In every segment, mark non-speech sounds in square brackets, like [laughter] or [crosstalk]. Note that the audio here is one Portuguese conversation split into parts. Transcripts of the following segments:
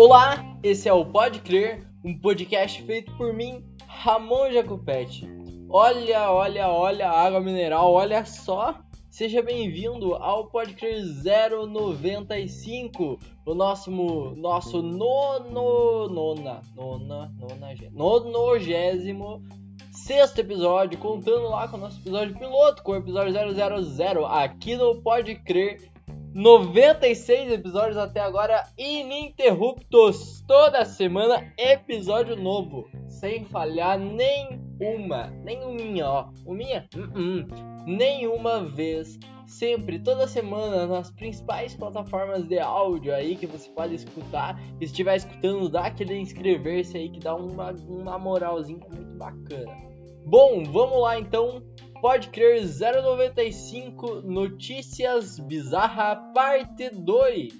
Olá, esse é o Pode Crer, um podcast feito por mim, Ramon Jacopetti. Olha, olha, olha a água mineral, olha só. Seja bem-vindo ao Pode Crer 095, o nosso, nosso nono, nona, nona, nona, nonogésimo sexto episódio, contando lá com o nosso episódio piloto, com o episódio 000, aqui no Pode Crer 96 episódios até agora ininterruptos. Toda semana episódio novo, sem falhar nenhuma, nenhuma, ó, uminha, uh -uh, nenhuma vez. Sempre, toda semana, nas principais plataformas de áudio aí que você pode escutar. Se estiver escutando, dá aquele inscrever-se aí que dá uma, uma moralzinha muito bacana. Bom, vamos lá então Pode crer 095 Notícias Bizarra Parte 2.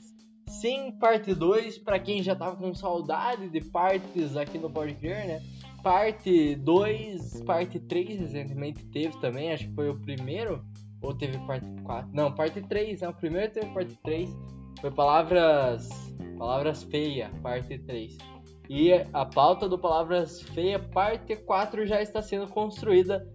Sim, parte 2, para quem já tava com saudade de partes aqui no Pode Crer, né? Parte 2, parte 3 recentemente teve também, acho que foi o primeiro. Ou teve parte 4? Não, parte 3, né? O primeiro teve parte 3. Foi palavras. Palavras feias, parte 3. E a pauta do Palavras Feias, parte 4, já está sendo construída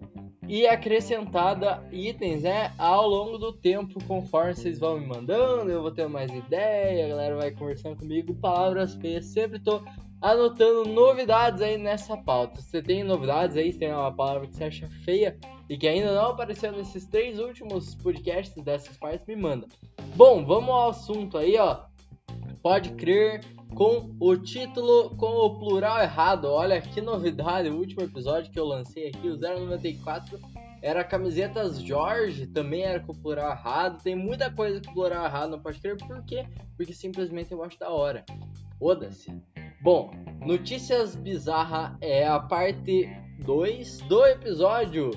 e acrescentada itens, né, ao longo do tempo, conforme vocês vão me mandando, eu vou ter mais ideia, a galera vai conversando comigo, palavras feias, sempre tô anotando novidades aí nessa pauta. Você tem novidades aí, se tem uma palavra que você acha feia e que ainda não apareceu nesses três últimos podcasts dessas partes, me manda. Bom, vamos ao assunto aí, ó. Pode crer com o título com o plural errado. Olha que novidade, o último episódio que eu lancei aqui, o 094, era camisetas Jorge, também era com o plural errado. Tem muita coisa com o plural errado, não pode crer. Por quê? Porque simplesmente eu acho da hora. Foda-se. Bom, notícias bizarra é a parte 2 do episódio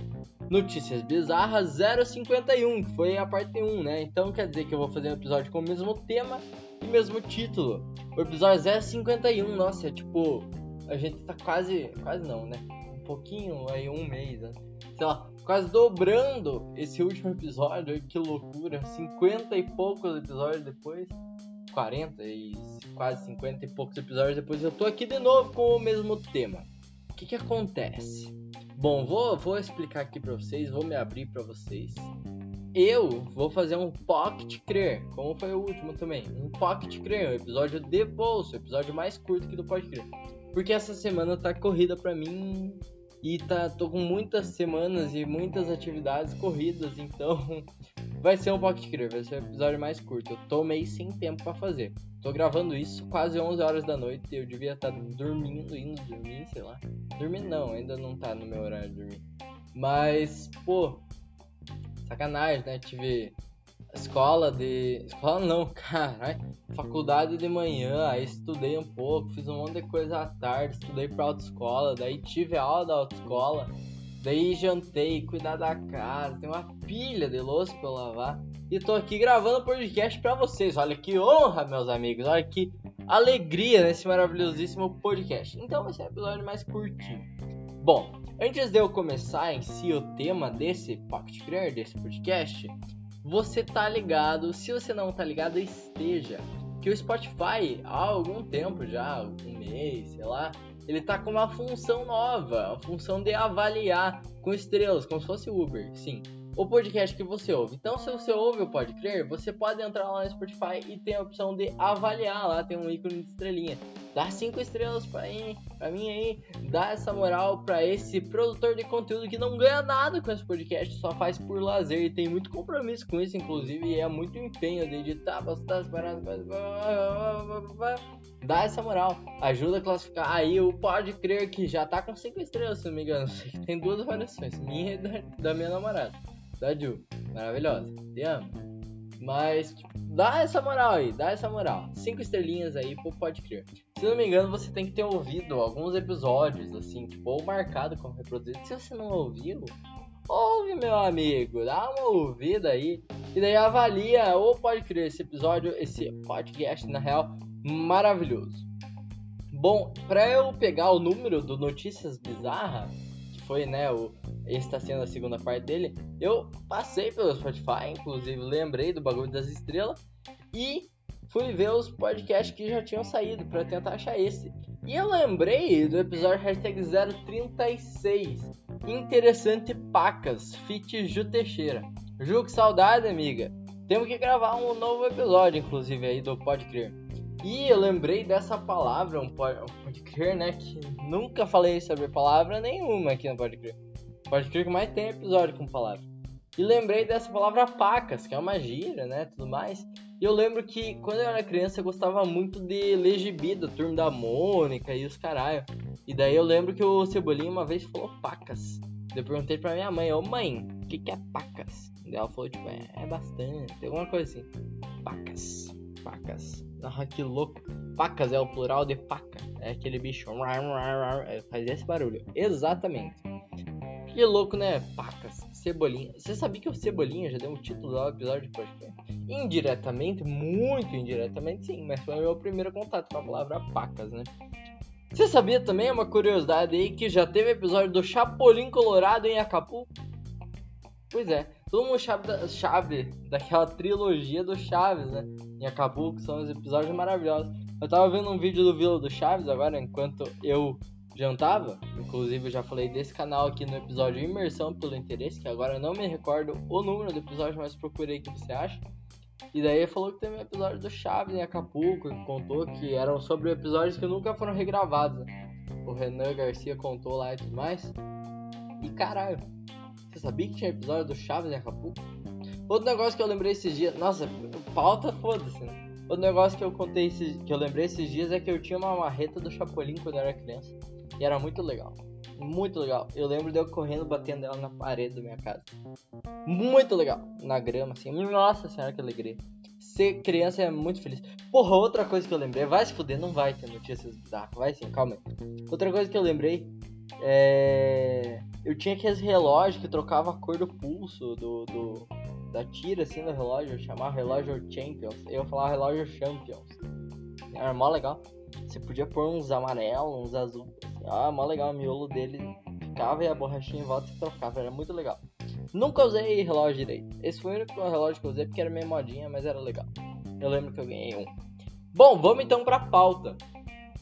Notícias Bizarras 051, que foi a parte 1, né? Então quer dizer que eu vou fazer um episódio com o mesmo tema e mesmo título. O episódio 051, nossa, é tipo, a gente tá quase, quase não, né? Um pouquinho, aí um mês, né? sei lá, quase dobrando esse último episódio, que loucura, 50 e poucos episódios depois, 40 e quase 50 e poucos episódios depois, eu tô aqui de novo com o mesmo tema. O que que acontece? Bom, vou, vou explicar aqui para vocês, vou me abrir para vocês. Eu vou fazer um Pocket Crer, como foi o último também. Um Pocket Crer, um episódio de bolso, episódio mais curto que do Pocket Crer. Porque essa semana tá corrida para mim e tá, tô com muitas semanas e muitas atividades corridas, então [laughs] vai ser um Pocket Crer, vai ser o episódio mais curto. Eu tô meio sem tempo para fazer. Tô gravando isso quase 11 horas da noite. Eu devia estar tá dormindo, indo dormir, sei lá. Dormindo não, ainda não tá no meu horário de dormir. Mas, pô, sacanagem, né? Tive escola de. Escola não, [laughs] caralho. Faculdade de manhã, aí estudei um pouco, fiz um monte de coisa à tarde, estudei pra autoescola, daí tive aula da autoescola, daí jantei, cuidar da casa, tem uma pilha de louça pra eu lavar e tô aqui gravando podcast para vocês. Olha que honra, meus amigos. Olha que alegria nesse maravilhosíssimo podcast. Então vai ser um episódio mais curtinho. Bom, antes de eu começar em si o tema desse Pocket Creator, desse podcast, você tá ligado? Se você não tá ligado, esteja. Que o Spotify, há algum tempo já, um mês, sei lá, ele tá com uma função nova, a função de avaliar com estrelas, como se fosse Uber, sim o podcast que você ouve. Então, se você ouve o Pode Crer, você pode entrar lá no Spotify e tem a opção de avaliar lá, tem um ícone de estrelinha. Dá cinco estrelas pra mim, pra mim aí, dá essa moral pra esse produtor de conteúdo que não ganha nada com esse podcast, só faz por lazer e tem muito compromisso com isso, inclusive, e é muito empenho de editar, postar as paradas, dá essa moral, ajuda a classificar. Aí o Pode Crer que já tá com cinco estrelas, se não me engano, tem duas avaliações, minha e da, da minha namorada da Ju. Maravilhosa. Te amo. Mas, tipo, dá essa moral aí, dá essa moral. Cinco estrelinhas aí pro Pode Crer. Se não me engano, você tem que ter ouvido alguns episódios, assim, tipo, ou marcado como reproduzido. Se você não ouviu, ouve, meu amigo. Dá uma ouvida aí. E daí avalia ou Pode Crer esse episódio, esse podcast, na real, maravilhoso. Bom, pra eu pegar o número do Notícias Bizarras, que foi, né, o esse tá sendo a segunda parte dele. Eu passei pelo Spotify, inclusive lembrei do bagulho das estrelas. E fui ver os podcasts que já tinham saído para tentar achar esse. E eu lembrei do episódio hashtag 036. Interessante Pacas, fit Ju Teixeira. Ju, que saudade, amiga. Temos que gravar um novo episódio, inclusive, aí do Pode Crer. E eu lembrei dessa palavra, um pode, pode crer, né? Que nunca falei sobre palavra nenhuma aqui no Pode Crer. Pode crer que mais tem episódio com palavra. E lembrei dessa palavra pacas, que é uma gíria, né? Tudo mais. E eu lembro que quando eu era criança eu gostava muito de ler gibi da Turma da Mônica e os caralho. E daí eu lembro que o Cebolinha uma vez falou pacas. Eu perguntei pra minha mãe, ô mãe, o que, que é pacas? E ela falou, tipo, é, é bastante, alguma coisa assim. Pacas, pacas. Ah, que louco. Pacas é o plural de paca. É aquele bicho. É, faz esse barulho. Exatamente. Que louco, né? Pacas, Cebolinha. Você sabia que o Cebolinha já deu um título do episódio de podcast? Indiretamente, muito indiretamente, sim, mas foi o meu primeiro contato com a palavra pacas, né? Você sabia também, uma curiosidade aí, que já teve episódio do Chapolin Colorado em Acapulco? Pois é, todo mundo sabe, da, daquela trilogia do Chaves, né? Em Acapulco, são os episódios maravilhosos. Eu tava vendo um vídeo do Vila do Chaves agora, enquanto eu jantava. Inclusive, eu já falei desse canal aqui no episódio Imersão pelo Interesse, que agora eu não me recordo o número do episódio, mas procurei o que você acha. E daí ele falou que teve um episódio do Chaves em Acapulco, que contou que eram sobre episódios que nunca foram regravados. Né? O Renan Garcia contou lá e tudo mais. E caralho, você sabia que tinha episódio do Chaves em Acapulco? Outro negócio que eu lembrei esses dias. Nossa, pauta foda-se, né? Outro negócio que eu contei esses, que eu lembrei esses dias é que eu tinha uma marreta do Chapolin quando eu era criança. E era muito legal. Muito legal. Eu lembro de eu correndo, batendo ela na parede da minha casa. Muito legal. Na grama, assim. Nossa senhora, que alegria. Ser criança é muito feliz. Porra, outra coisa que eu lembrei. Vai se fuder, não vai ter notícias bizarras. Vai sim, calma aí. Outra coisa que eu lembrei é. Eu tinha aqueles relógios que trocava a cor do pulso, do, do da tira assim do relógio. Eu chamava relógio Champions. Eu falava relógio Champions. Era mó legal. Você podia pôr uns amarelos, uns azuis. Ah, mó legal, o miolo dele ficava e a borrachinha em volta se trocava, era muito legal. Nunca usei relógio direito. Esse foi o único relógio que eu usei porque era meio modinha, mas era legal. Eu lembro que eu ganhei um. Bom, vamos então pra pauta.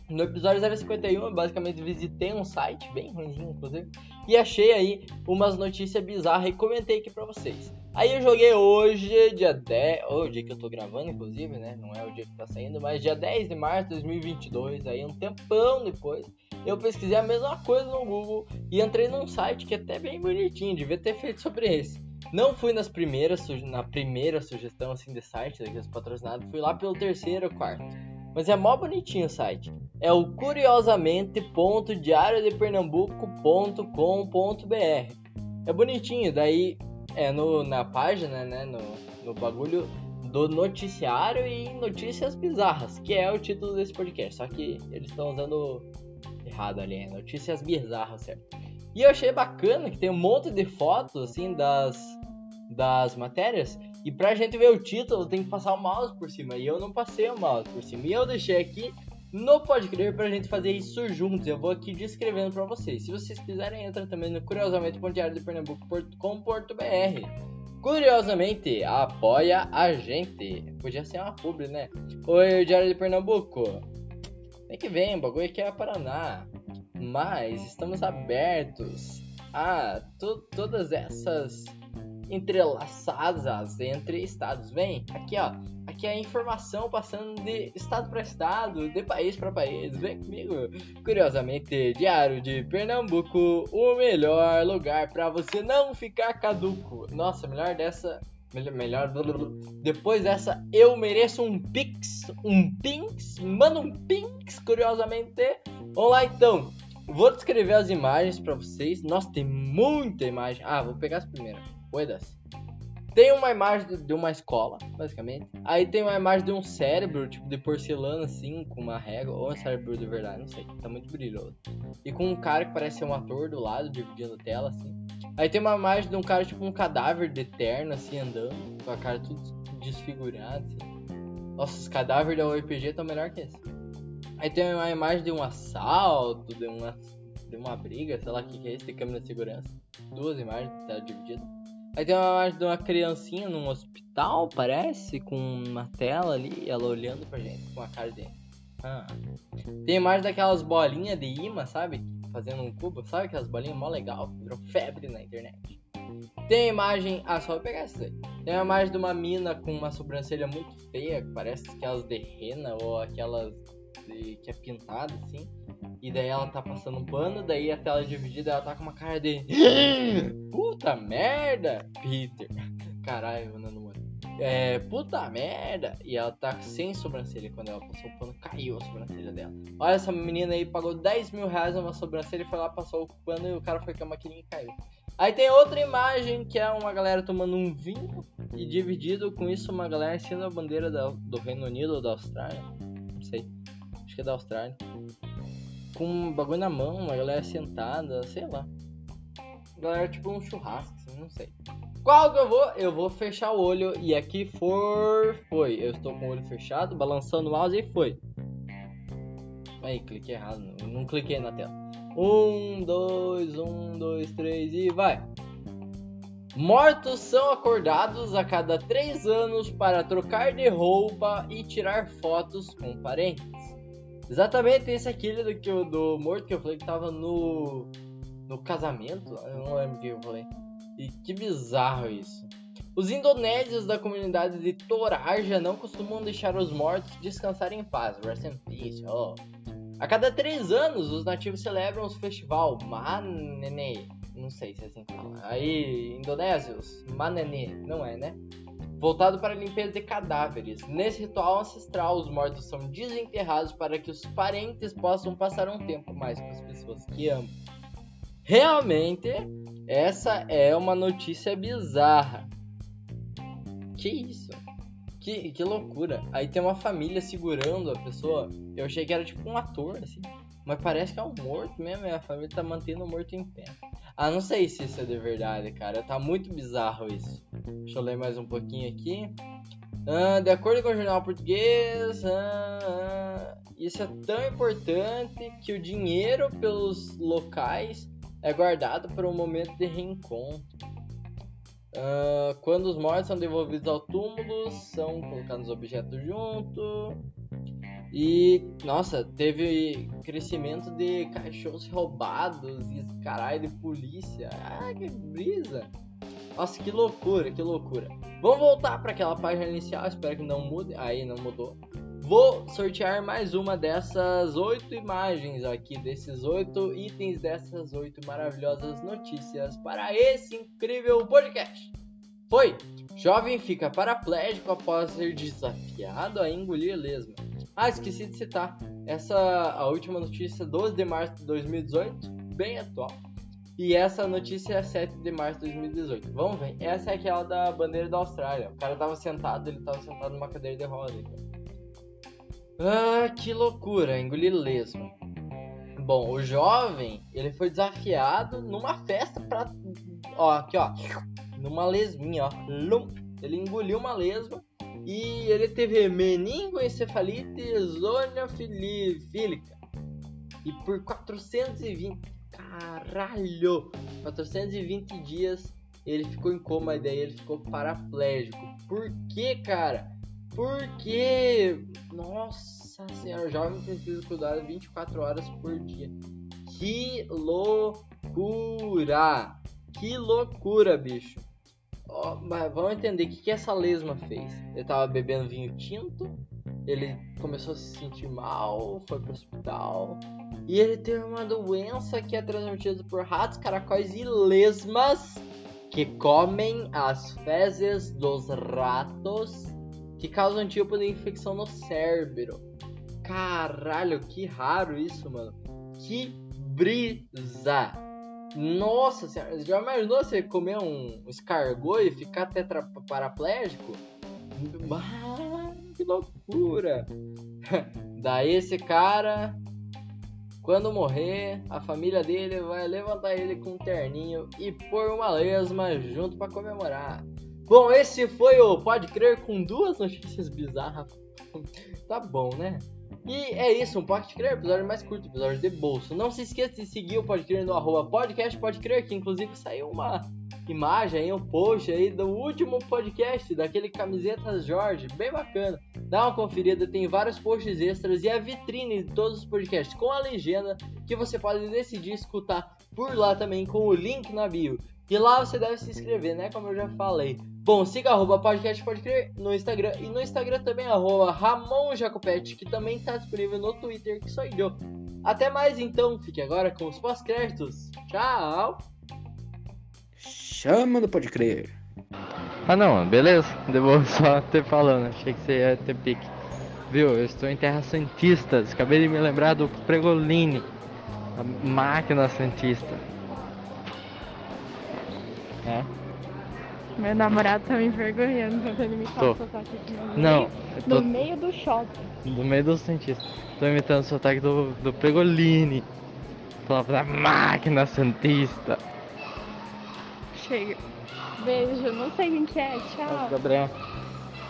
No episódio 051, eu basicamente visitei um site, bem ruimzinho inclusive, e achei aí umas notícias bizarras e comentei aqui pra vocês. Aí eu joguei hoje, dia 10, ou o dia que eu tô gravando, inclusive, né? Não é o dia que tá saindo, mas dia 10 de março de 2022, aí um tempão depois, eu pesquisei a mesma coisa no Google e entrei num site que é até bem bonitinho, devia ter feito sobre esse. Não fui nas primeiras, na primeira sugestão assim de site, daqueles patrocinados, fui lá pelo terceiro ou quarto. Mas é mó bonitinho o site. É o curiosamente.diariodepernambuco.com.br. É bonitinho, daí é no, na página, né, no, no bagulho do noticiário e notícias bizarras, que é o título desse podcast. Só que eles estão usando errado ali, é notícias bizarras, certo? E eu achei bacana que tem um monte de fotos assim das das matérias e pra gente ver o título, tem que passar o mouse por cima. E eu não passei o mouse por cima. E eu deixei aqui no Pode Crer pra gente fazer isso juntos. Eu vou aqui descrevendo pra vocês. Se vocês quiserem, entra também no curiosamente.diariodepernambuco.com.br Curiosamente, apoia a gente. Podia ser uma publi, né? Oi, Diário de Pernambuco. Vem que vem, o bagulho aqui é Paraná. Mas estamos abertos a to todas essas entrelaçadas entre estados. Vem, aqui ó, aqui é a informação passando de estado para estado, de país para país. Vem comigo. Curiosamente, Diário de Pernambuco, o melhor lugar para você não ficar caduco. Nossa, melhor dessa melhor. Depois dessa, eu mereço um pix. Um pix. Manda um pix, curiosamente. Vamos lá então. Vou descrever as imagens para vocês. Nossa, tem muita imagem. Ah, vou pegar as primeiras. Tem uma imagem de uma escola, basicamente. Aí tem uma imagem de um cérebro, tipo, de porcelana, assim, com uma régua. Ou um cérebro de verdade, não sei. Tá muito brilhoso. E com um cara que parece ser um ator do lado, dividindo a tela, assim. Aí tem uma imagem de um cara, tipo, um cadáver de terno, assim, andando. Com a cara tudo desfigurada, assim. Nossa, os cadáveres da RPG estão melhor que esse. Aí tem uma imagem de um assalto, de uma, de uma briga, sei lá o que, que é isso, de câmera de segurança. Duas imagens, tá dividido. Aí tem uma imagem de uma criancinha num hospital, parece, com uma tela ali, ela olhando pra gente com a cara de. Ah. Tem imagem daquelas bolinhas de imã, sabe? Fazendo um cubo, sabe aquelas bolinhas mó legal, virou febre na internet. Tem imagem. Ah, só vou pegar essa aí. Tem a imagem de uma mina com uma sobrancelha muito feia, que parece aquelas de rena ou aquelas que é pintada assim. E daí ela tá passando um pano, daí a tela é dividida ela tá com uma cara de. Puta merda! Peter. Caralho, mandando mano. É, puta merda! E ela tá sem sobrancelha quando ela passou o pano, caiu a sobrancelha dela. Olha essa menina aí, pagou 10 mil reais numa sobrancelha e foi lá, passou o pano e o cara foi com a maquininha e caiu. Aí tem outra imagem que é uma galera tomando um vinho e dividido com isso uma galera cima da bandeira da, do Reino Unido ou da Austrália. Não sei. Acho que é da Austrália. Com um bagulho na mão, uma galera sentada, sei lá. Galera tipo um churrasco, assim, não sei. Qual que eu vou? Eu vou fechar o olho e aqui for. Foi. Eu estou com o olho fechado, balançando o mouse e foi. Aí, cliquei errado. Não, não cliquei na tela. Um, dois, um, dois, três e vai! Mortos são acordados a cada três anos para trocar de roupa e tirar fotos com parentes. Exatamente esse aquele do, que, do morto que eu falei que tava no, no casamento. Eu não lembro o que eu falei. E que bizarro isso. Os indonésios da comunidade de Toraja não costumam deixar os mortos descansarem em paz. Rest in peace. Oh. A cada três anos, os nativos celebram o festival Manene. Não sei se é assim que fala. Aí, indonésios, Manene, não é, né? Voltado para a limpeza de cadáveres. Nesse ritual ancestral, os mortos são desenterrados para que os parentes possam passar um tempo mais com as pessoas que amam. Realmente, essa é uma notícia bizarra. Que isso? Que, que loucura. Aí tem uma família segurando a pessoa. Eu achei que era tipo um ator, assim. Mas parece que é um morto mesmo. E a família tá mantendo o morto em pé. Ah, não sei se isso é de verdade, cara. Tá muito bizarro isso. Deixa eu ler mais um pouquinho aqui. Ah, de acordo com o jornal português, ah, ah, isso é tão importante que o dinheiro pelos locais é guardado para um momento de reencontro. Quando os mortos são devolvidos ao túmulo, são colocados objetos junto. E, nossa, teve crescimento de cachorros roubados e caralho de polícia. Ah, que brisa! Nossa, que loucura, que loucura. Vamos voltar para aquela página inicial, espero que não mude. Aí, não mudou. Vou sortear mais uma dessas oito imagens aqui, desses oito itens, dessas oito maravilhosas notícias para esse incrível podcast. Foi! Jovem fica paraplégico após ser desafiado a engolir lesma. Ah, esqueci de citar. Essa a última notícia 12 de março de 2018, bem atual. E essa notícia é 7 de março de 2018. Vamos ver. Essa é aquela da bandeira da Austrália. O cara tava sentado, ele tava sentado numa cadeira de roda. Ah, que loucura, engolir lesma. Bom, o jovem, ele foi desafiado numa festa pra. Ó, aqui ó. Numa lesminha, ó. Ele engoliu uma lesma e ele teve meningoencefalite zoonofílica. E por 420. Caralho! 420 dias ele ficou em coma e daí ele ficou paraplégico. Por que, cara? Porque, nossa senhora, jovem precisa cuidar 24 horas por dia. Que loucura! Que loucura, bicho. Mas vamos entender o que, que essa lesma fez. Ele tava bebendo vinho tinto, ele começou a se sentir mal, foi pro hospital. E ele teve uma doença que é transmitida por ratos, caracóis e lesmas que comem as fezes dos ratos que causa um tipo de infecção no cérebro. Caralho, que raro isso, mano. Que brisa. Nossa senhora, já imaginou você comer um escargot e ficar tetraparaplégico? Ah, que loucura! [laughs] Daí esse cara, quando morrer, a família dele vai levantar ele com um terninho e pôr uma lesma junto para comemorar. Bom, esse foi o Pode Crer com duas notícias bizarras. [laughs] tá bom, né? E é isso, um Pode Crer, episódio mais curto, episódio de bolso. Não se esqueça de seguir o Pode Crer no arroba podcast Pode Crer, que inclusive saiu uma imagem aí, um post aí do último podcast, daquele Camisetas Jorge, bem bacana. Dá uma conferida, tem vários posts extras e a vitrine de todos os podcasts com a legenda que você pode decidir escutar por lá também com o link na bio. E lá você deve se inscrever, né? Como eu já falei. Bom, siga arroba podcast pode crer no Instagram e no Instagram também arroba Ramon que também está disponível no Twitter, que sou eu. Até mais então, fique agora com os pós-créditos. Tchau! Chama do Pode Crer. Ah não, beleza. Devo [laughs] só ter falando, achei que você ia ter pique. Viu, eu estou em Terra Santistas, acabei de me lembrar do Pregolini, a máquina Santista. É? Meu namorado tá me envergonhando quando ele me fala Tô. sotaque aqui no Não, meio, eu no tô meio do shopping. do meio do Santista. Tô imitando o sotaque do, do Pregolini. Falava da máquina Santista. Chega. Beijo, não sei quem que é, tchau. Gabriel.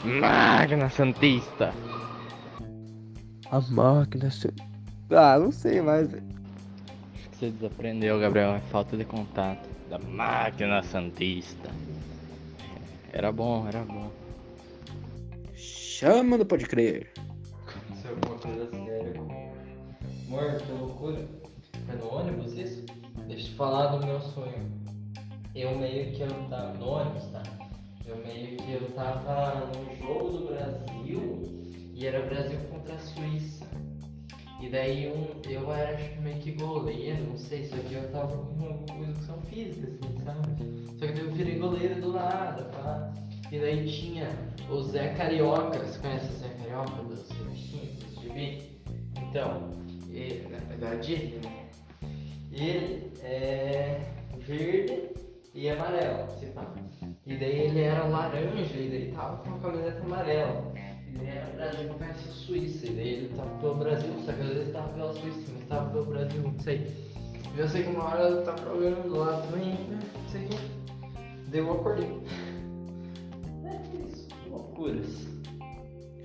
Máquina Santista. A máquina. se- Ah, não sei mais. Acho que você desaprendeu, Gabriel. É falta de contato. Da máquina Santista. Era bom, era bom. Chama do Pode Crer. Aconteceu alguma coisa séria. Amor, que loucura. Foi no ônibus isso? Deixa eu te falar do meu sonho. Eu meio que eu tava. No ônibus, tá? Eu meio que eu tava num jogo do Brasil e era Brasil contra a Suíça. E daí um, eu era acho que meio que goleiro, não sei, só que eu tava com educação física, assim, sabe? Só que daí eu virei goleiro do nada, pá. E daí tinha o Zé Carioca, você conhece o Zé Carioca dos bichinhos, dos gibi? Então, ele, é da Disney, né? Ele é verde e amarelo, se pá. E daí ele era laranja e daí tava com uma camiseta amarela. E daí era Brasil versus Suíça. E daí ele tava pelo Brasil, só que às vezes tava pela Suíça, mas tava pelo Brasil, não sei. E eu sei que uma hora eu tava jogando lá também, né? não sei o que. Daí eu acordei. É isso, loucuras.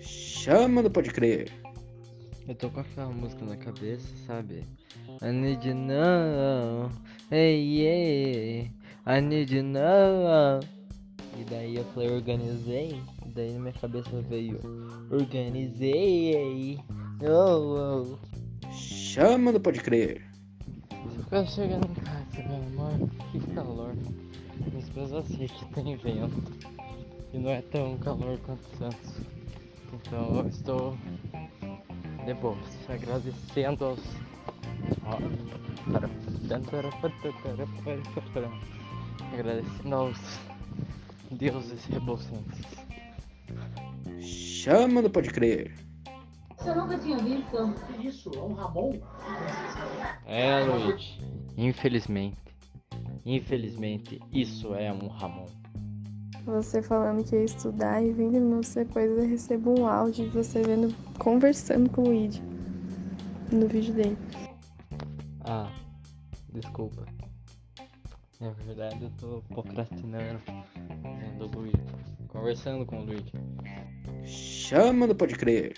Chama do Pode Crer. Eu tô com aquela música na cabeça, sabe? I need you now, hey yeah, I need you now. E daí eu falei organizei, e daí na minha cabeça veio organizei, oh, oh. Chama do Pode Crer. Ficar chegando em casa, meu amor, que calor. Mas mesmo assim aqui tem vento. E não é tão calor quanto Santos. Então eu estou de boa, agradecendo aos. Para- Agradecendo aos deuses rebosantes. Chama do Pode Crer. Você nunca tinha visto? Isso, é um Ramon? É, Luigi. Infelizmente. Infelizmente, isso é um Ramon. Você falando que ia estudar e 20 minutos depois eu recebo um áudio de você vendo, conversando com o Luigi. No vídeo dele. Ah, desculpa. Na verdade, eu tô procrastinando. O Luigi. Conversando com o Luigi. Chama do Pode Crer.